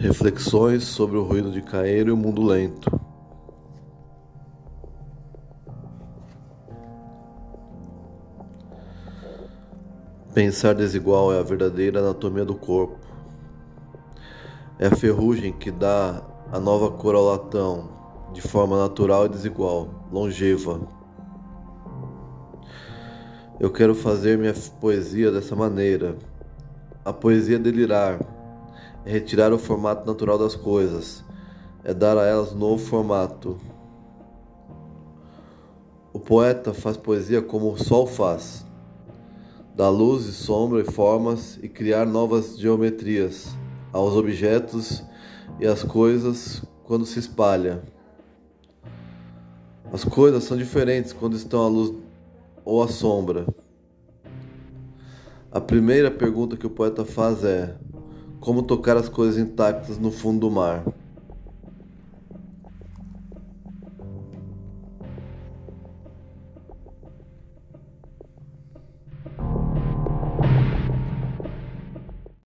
Reflexões sobre o ruído de Caeiro e o mundo lento. Pensar desigual é a verdadeira anatomia do corpo. É a ferrugem que dá a nova cor ao latão, de forma natural e desigual, longeva. Eu quero fazer minha poesia dessa maneira. A poesia delirar, é retirar o formato natural das coisas, é dar a elas novo formato. O poeta faz poesia como o sol faz dar luz e sombra e formas e criar novas geometrias aos objetos e às coisas quando se espalha. As coisas são diferentes quando estão à luz ou à sombra. A primeira pergunta que o poeta faz é: como tocar as coisas intactas no fundo do mar?